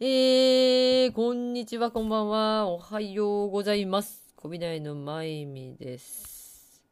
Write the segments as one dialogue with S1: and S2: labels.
S1: えー、こんにちは、こんばんは。おはようございます。こびないのまゆみです。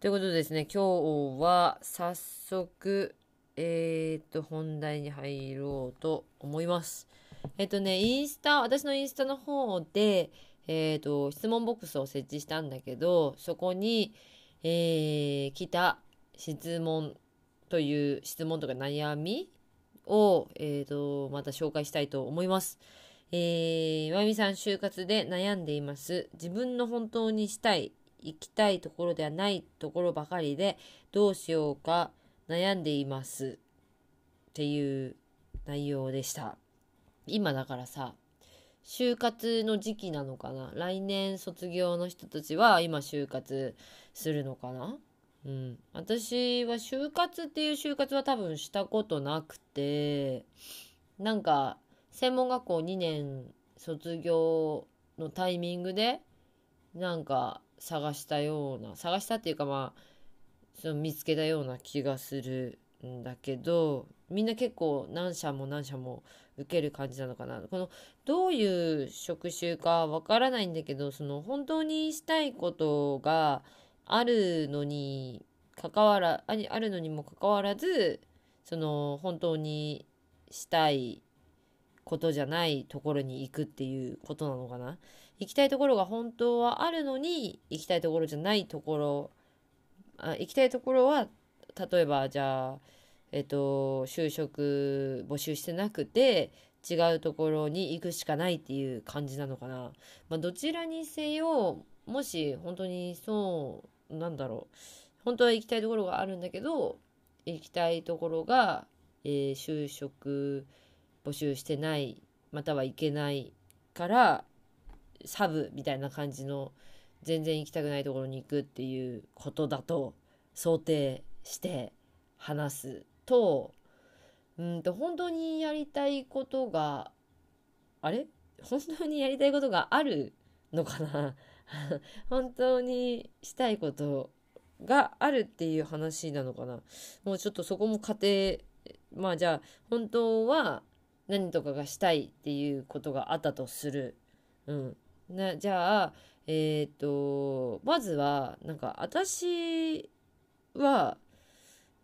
S1: ということでですね、今日は早速、えーと、本題に入ろうと思います。えっ、とね、インスタ、私のインスタの方で、えーと、質問ボックスを設置したんだけど、そこに、えー来た質問という質問とか悩みを、えー、とまた紹介したいと思います。えー、まゆみさん就活で悩んでいます。自分の本当にしたい、行きたいところではないところばかりでどうしようか悩んでいますっていう内容でした。今だからさ、就活の時期なのかな？来年卒業の人たちは今就活するのかな？うん、私は就活っていう就活は多分したことなくてなんか専門学校2年卒業のタイミングでなんか探したような探したっていうかまあその見つけたような気がするんだけどみんな結構何社も何社も受ける感じなのかな。このどういう職種かわからないんだけどその本当にしたいことがあるのに関わらああるのにもかかわらずその本当にしたいことじゃないところに行くっていうことなのかな。行きたいところが本当はあるのに行きたいところじゃないところあ行きたいところは例えばじゃあえっと就職募集してなくて違うところに行くしかないっていう感じなのかな、まあ、どちらにせよもし本当にそうなんだろう。本当は行きたいところがあるんだけど行きたいところが、えー就職募集してないまたは行けないからサブみたいな感じの全然行きたくないところに行くっていうことだと想定して話すとうんと本当にやりたいことがあれ？本当にやりたいことがあるのかな？本当にしたいことがあるっていう話なのかなもうちょっとそこも仮定まあじゃあ本当は何とかがしたいっていうことがあったとする。うん。なじゃあえっ、とまずはなんか私は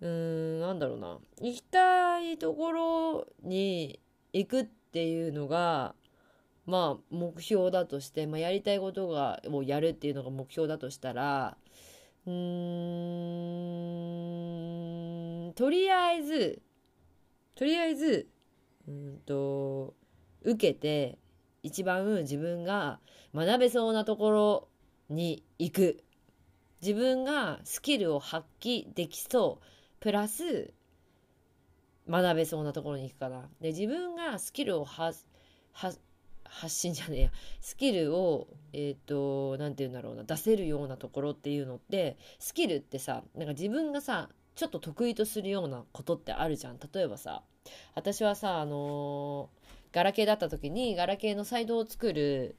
S1: うーんなんだろうな行きたいところに行くっていうのがまあ目標だとして、まあ、やりたいことがをやるっていうのが目標だとしたらうーんとりあえずとりあえずうんと受けて一番自分が学べそうなところに行く。自分がスキルを発揮できそう。プラス学べそうなところに行くかな。で自分がスキルを発発発信じゃねえや。スキルをえっ、と何て言うんだろうな。出せるようなところっていうのってスキルってさなんか自分がさちょっと得意とするようなことってあるじゃん。例えばさ私はさあのーガラケーだった時にガラケーのサイトを作る、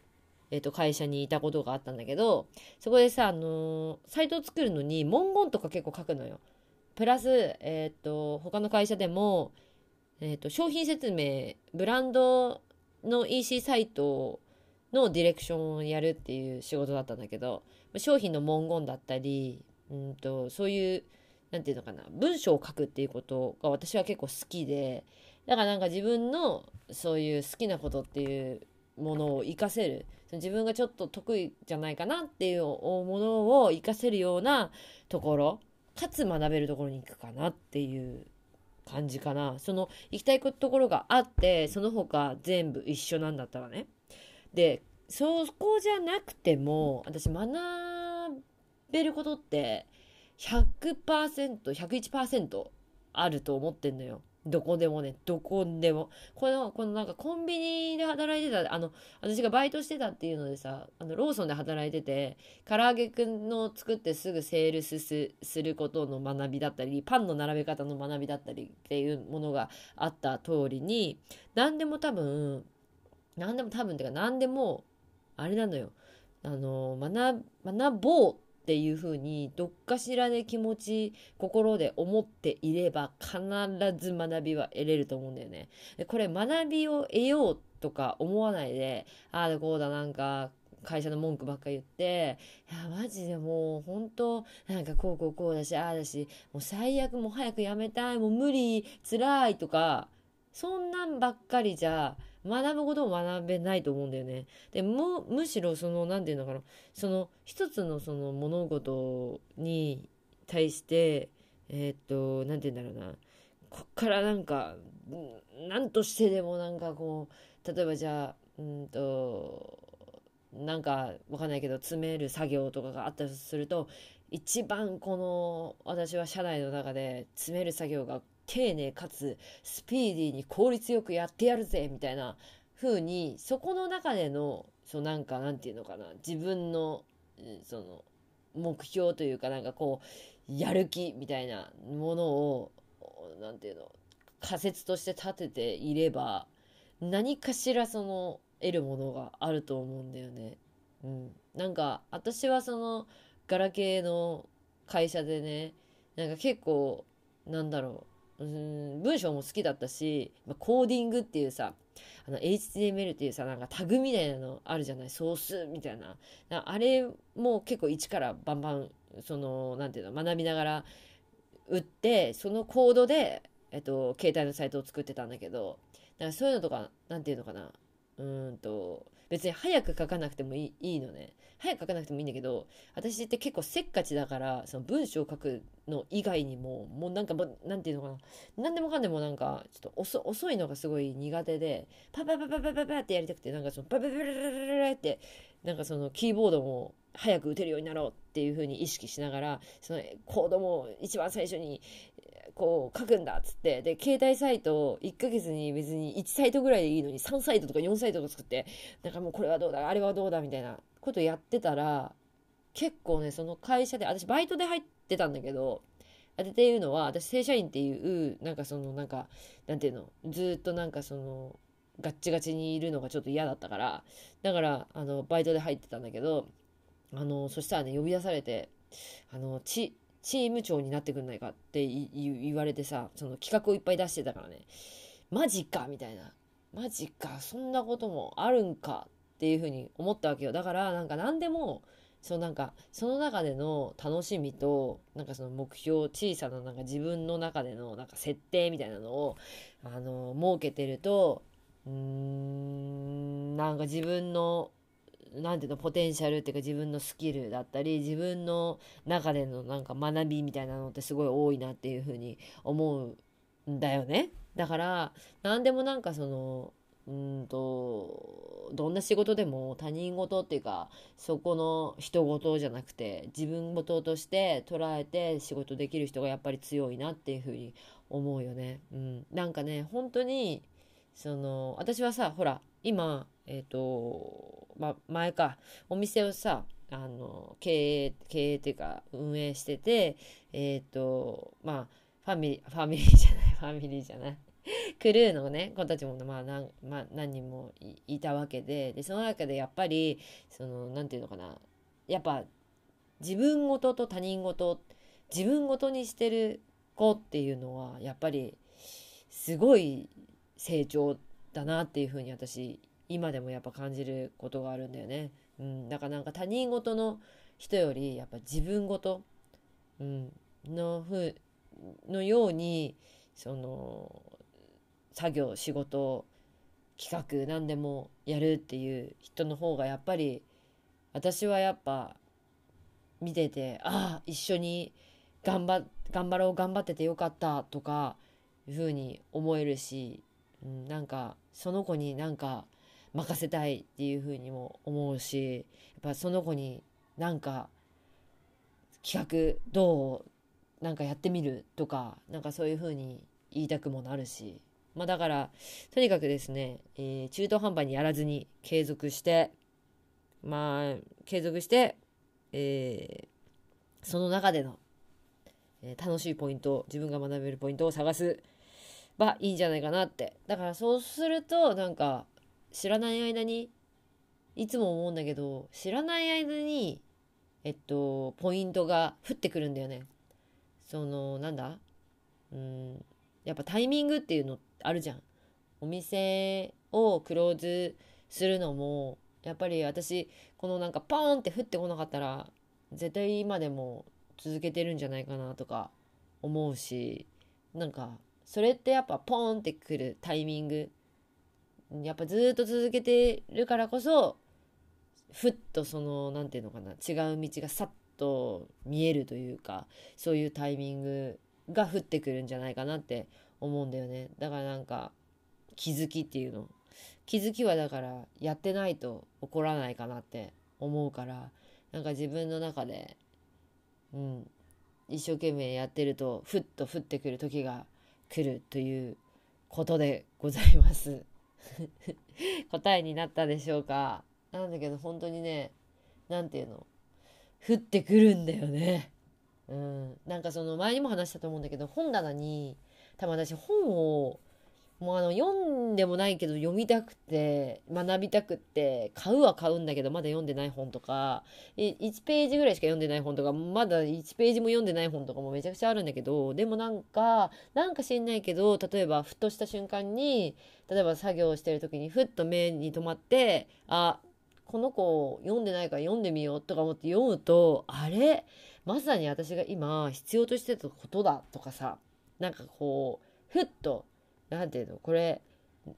S1: えー、と会社にいたことがあったんだけどそこでさ、あのサイトを作るのに文言とか結構書くのよ。プラス、えっ、と他の会社でも、えー、と商品説明ブランドの EC サイトのディレクションをやるっていう仕事だったんだけど商品の文言だったりうんとそういうなんていうのかな文章を書くっていうことが私は結構好きでだからなんか自分のそういう好きなことっていうものを活かせる自分がちょっと得意じゃないかなっていうものを活かせるようなところかつ学べるところに行くかなっていう感じかな。その行きたいところがあってその他全部一緒なんだったらね。でそこじゃなくても私学べることって 100%101% あると思ってんのよ。どこでもねどこでも。このこのなんかコンビニで働いてたあの私がバイトしてたっていうのでさあのローソンで働いてて唐揚げくんの作ってすぐセールスすることの学びだったりパンの並べ方の学びだったりっていうものがあった通りに何でも多分何でも多分っていうか何でもあれなのよ。あの学学ぼうっていうふうにどっかしらで気持ち心で思っていれば必ず学びは得れると思うんだよね。これ学びを得ようとか思わないでああだこうだなんか会社の文句ばっか言って、いや、マジでもう、本当なんかこうこうこうだし、ああだし、もう最悪もう早くやめたい、もう無理、辛いとか、そんなんばっかりじゃ、学ぶことも学べないと思うんだよね。で、む、むしろその、なんていうのかな、その、一つのその物事に対して、えー、っと、なんて言うんだろうな、こっからなんか、何としてでもなんかこう、例えばじゃあ、うんと、なんかわかんないけど詰める作業とかがあったとすると一番この私は社内の中で詰める作業が丁寧かつスピーディーに効率よくやってやるぜみたいな風にそこの中でのそうなんかなんていうのかな自分のその目標というかなんかこうやる気みたいなものをなんていうの仮説として立てていれば何かしらその得るものがあると思うんだよね。うん。なんか、私はその、ガラケーの会社でね、なんか結構、なんだろうう、ん、文章も好きだったし、まあコーディングっていうさ、あの、HTML っていうさ、なんかタグみたいなのあるじゃないソースみたいな。あれも結構一からバンバン、その、なんていうの、学びながら打って、そのコードで、えっと、携帯のサイトを作ってたんだけど、だからそういうのとか、なんていうのかな、うんと、別に早く書かなくてもいいいいのね。早く書かなくてもいいんだけど、私って結構せっかちだから、その文章を書くの以外にも、もうなんか、なんていうのかな。何でもかんでもなんか、ちょっと遅いのがすごい苦手で、パパパパパパパってやりたくて、なんかそのパパパパパパって、なんかそのキーボードも早く打てるようになろうっていう風に意識しながら、そのコードも一番最初にこう書くんだっつって、で、携帯サイト1ヶ月に別に1サイトぐらいでいいのに3サイトとか4サイトとか作って、なんかもうこれはどうだ、あれはどうだみたいなことやってたら、結構ね、その会社で、私バイトで入ってたんだけど、っていうのは、私正社員っていう、なんかその、なんか、なんていうの、ずっとなんかその、ガッチガチにいるのがちょっと嫌だったから、だから、あの、バイトで入ってたんだけど、あの、そしたらね、呼び出されて、あの、ち、チーム長になってくんないかって言われてさ、その企画をいっぱい出してたからね、マジかみたいな。マジか、そんなこともあるんかっていうふうに思ったわけよ。だから、なんか何でも、そうなんか、その中での楽しみと、なんかその目標、小さななんか自分の中でのなんか設定みたいなのを、あの、設けてると、うーん、なんか自分のなんていうの、ポテンシャルっていうか自分のスキルだったり、自分の中でのなんか学びみたいなのってすごい多いなっていうふうに思うんだよね。だから、何でもなんかその、うんと、どんな仕事でも他人事っていうか、そこの人事じゃなくて、自分事として捉えて仕事できる人がやっぱり強いなっていうふうに思うよね。うん。なんかね、本当に、その、私はさ、ほら、今、えっ、ー、と、ま、前か、お店をさ、あの、経営、経営っていうか、運営してて、えっ、ー、と、まあ、ファミリー、ファミリーじゃない、ファミリーじゃない。クルーのね、子たちも、まあ、何、まあ、何人もいたわけで、で、その中でやっぱり、その、なんていうのかな、やっぱ、自分ごと他人ごと、自分ごとにしてる子っていうのは、やっぱり、すごい成長だなっていうふうに私今でもやっぱ感じることがあるんだよね。うん、だからなんか他人事の人よりやっぱ自分事、うん、のふのようにその作業仕事企画何でもやるっていう人の方がやっぱり私はやっぱ見ててああ一緒に頑張頑張ろう頑張っててよかったとかいうふうに思えるし、うん、なんかその子になんか任せたいっていうふうにも思うしやっぱその子になんか企画どうなんかやってみるとかなんかそういうふうに言いたくもなるし。まあだからとにかくですね、えー、中途半端にやらずに継続してまあ継続して、えー、その中での、えー、楽しいポイント自分が学べるポイントを探すばいいんじゃないかなってだからそうするとなんか知らない間にいつも思うんだけど知らない間にえっと、ポイントが降ってくるんだよね。その、なんだ？うん、やっぱタイミングっていうのあるじゃん。お店をクローズするのも、やっぱり私、このなんかポーンって降ってこなかったら、絶対今でも続けてるんじゃないかなとか思うし、なんか、それってやっぱポーンってくるタイミング、やっぱずっと続けてるからこそ、ふっとその何て言うのかな違う道がさっと見えるというかそういうタイミングが降ってくるんじゃないかなって思うんだよね。だからなんか気づきっていうの。気づきはだからやってないと起こらないかなって思うから。なんか自分の中でうん一生懸命やってるとふっと降ってくる時が来るということでございます。答えになったでしょうか。なんだけど本当にね何て言うの？降ってくるんだよね。うん、なんかその前にも話したと思うんだけど本棚に多分私本をもうあの読んでもないけど読みたくて学びたくって買うは買うんだけどまだ読んでない本とか1ページぐらいしか読んでない本とかまだ1ページも読んでない本とかもめちゃくちゃあるんだけどでもなんかなんか知んないけど例えばふっとした瞬間に例えば作業してる時にふっと目に留まってあこの子読んでないから読んでみようとか思って読むとあれ？まさに私が今必要としてたことだとかさ。なんかこうふっと何て言うのこれ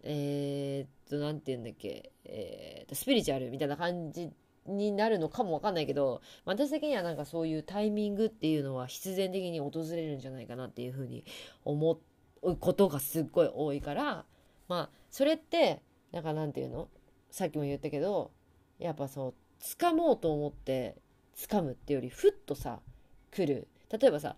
S1: えー、っと何て言うんだっけえー、っとスピリチュアルみたいな感じになるのかもわかんないけど私的にはなんかそういうタイミングっていうのは必然的に訪れるんじゃないかなっていうふうに思うことがすっごい多いからまあそれってなんかなんていうのさっきも言ったけどやっぱそう掴もうと思って掴むってよりふっとさ来る。例えばさ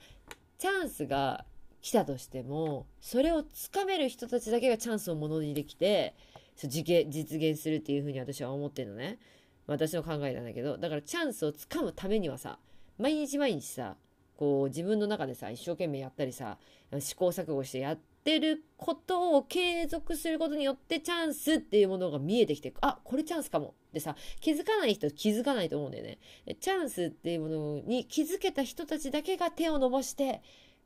S1: チャンスが来たとしてもそれをつかめる人たちだけがチャンスをものにできて実現するっていうふうに私は思ってるのね。私の考えなんだけど。だからチャンスをつかむためにはさ毎日毎日さこう自分の中でさ一生懸命やったりさ試行錯誤してやってることを継続することによってチャンスっていうものが見えてきてあこれチャンスかも。でさ気づかない人気づかないと思うんだよね。チャンスっていうものに気づけた人たちだけが手を伸ばして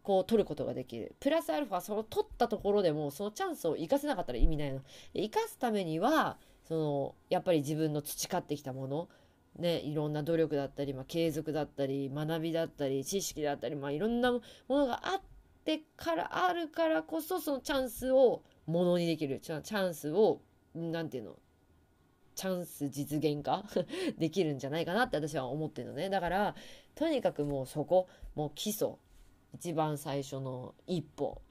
S1: こう取ることができる。プラスアルファその取ったところでもそのチャンスを生かせなかったら意味ないの。生かすためにはそのやっぱり自分の培ってきたものね、いろんな努力だったり、まあ、継続だったり学びだったり知識だったり、まあ、いろんなものがあってからあるからこそそのチャンスをものにできる。チャンスを何て言うの？チャンス実現化？できるんじゃないかなって私は思ってるのね。だからとにかくもうそこもう基礎。一番最初の一歩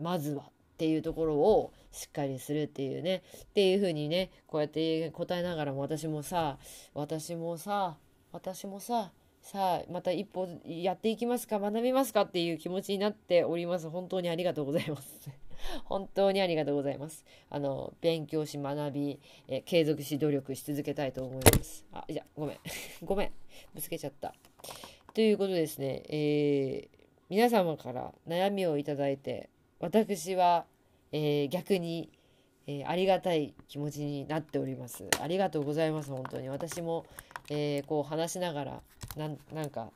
S1: まずはっていうところをしっかりするっていうね。っていう風にねこうやって答えながらも私もさ私もさ私もささあまた一歩やっていきますか学びますかっていう気持ちになっております。本当にありがとうございます。本当にありがとうございます。あの勉強し学び、え継続し努力し続けたいと思います。あじゃごめん。ごめん。ぶつけちゃった。ということですね。えー、皆様から悩みをいただいて私は、えー、逆に、えー、ありがたい気持ちになっております。ありがとうございます、本当に。私も、えー、こう話しながら、なんなんか、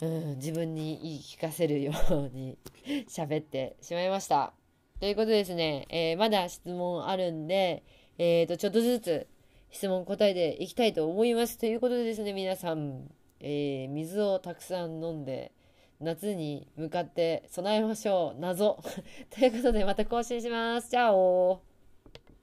S1: うん、自分に言い聞かせるように 喋ってしまいました。ということですね、えー、まだ質問あるんで、えーと、ちょっとずつ質問答えていきたいと思います。ということでですね、皆さん、えー、水をたくさん飲んで、夏に向かって備えましょう。謎。ということでまた更新します。チャオ